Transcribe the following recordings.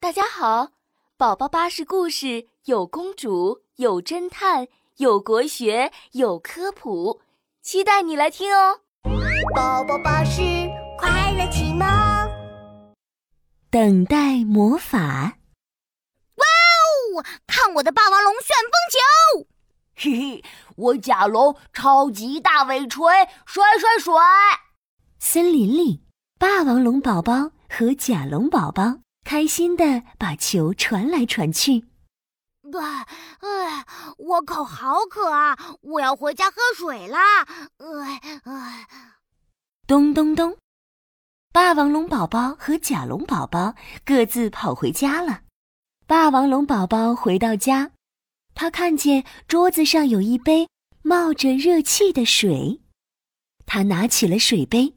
大家好，宝宝巴士故事有公主，有侦探，有国学，有科普，期待你来听哦！宝宝巴士快乐启蒙，等待魔法。哇哦！看我的霸王龙旋风球！嘿嘿，我甲龙超级大尾锤，甩甩甩！森林里，霸王龙宝宝和甲龙宝宝。开心的把球传来传去。哎，哎，我口好渴啊！我要回家喝水啦！哎哎，咚咚咚，霸王龙宝宝和甲龙宝宝各自跑回家了。霸王龙宝宝回到家，他看见桌子上有一杯冒着热气的水，他拿起了水杯，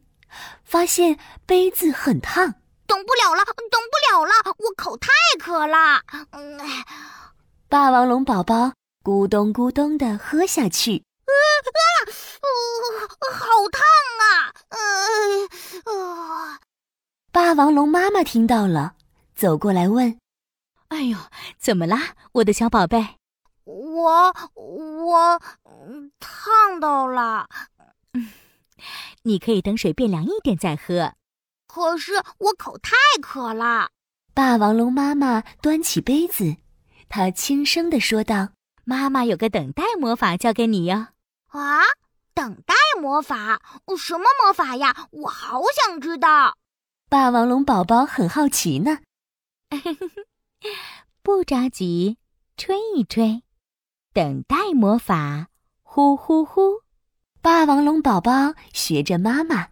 发现杯子很烫。等不了了，等不了了，我口太渴了。嗯，霸王龙宝宝咕咚咕咚的喝下去。啊啊！好烫啊！呃，霸王龙妈妈听到了，走过来问：“哎呦，怎么啦，我的小宝贝？”我我烫到了。嗯，你可以等水变凉一点再喝。可是我口太渴了。霸王龙妈妈端起杯子，她轻声的说道：“妈妈有个等待魔法教给你哟。”啊，等待魔法？什么魔法呀？我好想知道。霸王龙宝宝很好奇呢。不着急，吹一吹，等待魔法，呼呼呼。霸王龙宝宝学着妈妈。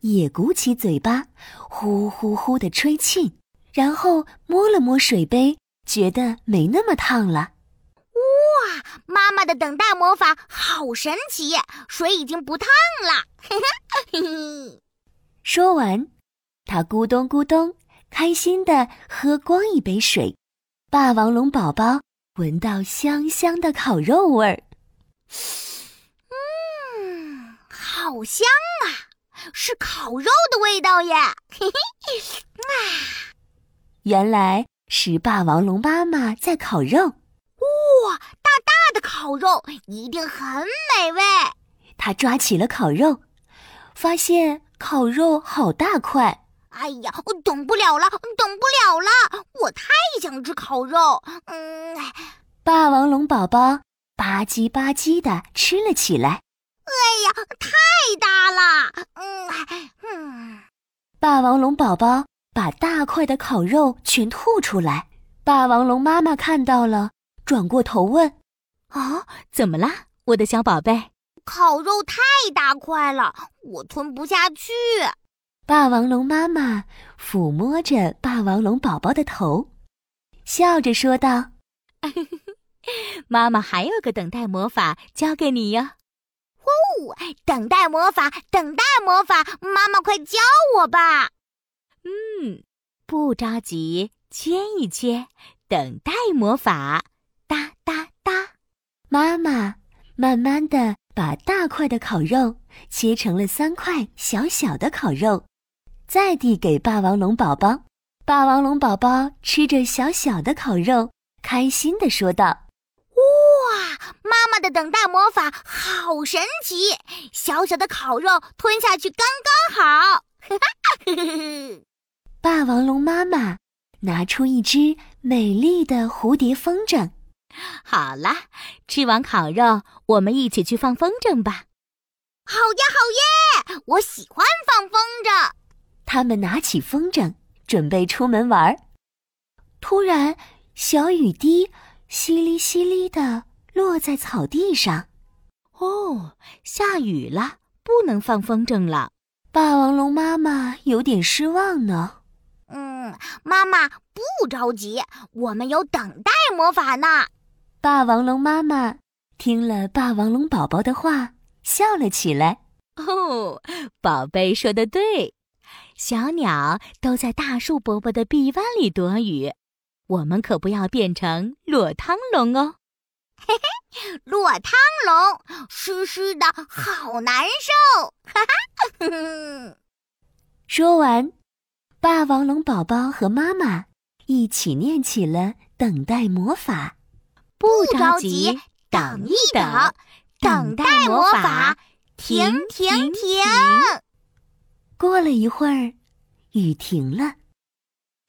也鼓起嘴巴，呼呼呼的吹气，然后摸了摸水杯，觉得没那么烫了。哇，妈妈的等待魔法好神奇，水已经不烫了。说完，他咕咚咕咚，开心的喝光一杯水。霸王龙宝宝闻到香香的烤肉味儿，嗯，好香啊！是烤肉的味道耶！嘿嘿，啊，原来是霸王龙妈妈在烤肉。哇，大大的烤肉一定很美味。他抓起了烤肉，发现烤肉好大块。哎呀，我等不了了，等不了了！我太想吃烤肉。嗯，霸王龙宝宝吧唧吧唧的吃了起来。哎呀，太大了！霸王龙宝宝把大块的烤肉全吐出来。霸王龙妈妈看到了，转过头问：“啊，怎么啦，我的小宝贝？”烤肉太大块了，我吞不下去。霸王龙妈妈抚摸着霸王龙宝宝的头，笑着说道：“ 妈妈还有个等待魔法教给你哟。”哦，等待魔法，等待魔法，妈妈快教我吧。嗯，不着急，切一切，等待魔法，哒哒哒。妈妈慢慢的把大块的烤肉切成了三块小小的烤肉，再递给霸王龙宝宝。霸王龙宝宝吃着小小的烤肉，开心的说道。哇，妈妈的等待魔法好神奇！小小的烤肉吞下去刚刚好。霸王龙妈妈拿出一只美丽的蝴蝶风筝。好啦，吃完烤肉，我们一起去放风筝吧。好呀，好耶！我喜欢放风筝。他们拿起风筝，准备出门玩。突然，小雨滴淅沥淅沥的。落在草地上，哦，下雨了，不能放风筝了。霸王龙妈妈有点失望呢。嗯，妈妈不着急，我们有等待魔法呢。霸王龙妈妈听了霸王龙宝宝的话，笑了起来。哦，宝贝说的对，小鸟都在大树伯伯的臂弯里躲雨，我们可不要变成落汤龙哦。嘿嘿，落汤龙，湿湿的好难受。哈哈，说完，霸王龙宝宝和妈妈一起念起了等待魔法。不着急，等一等，等待魔法，停停停！过了一会儿，雨停了，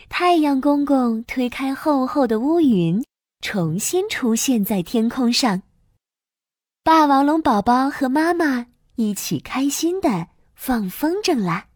太阳公公推开厚厚的乌云，重新出现在天空上。霸王龙宝宝和妈妈一起开心的放风筝啦！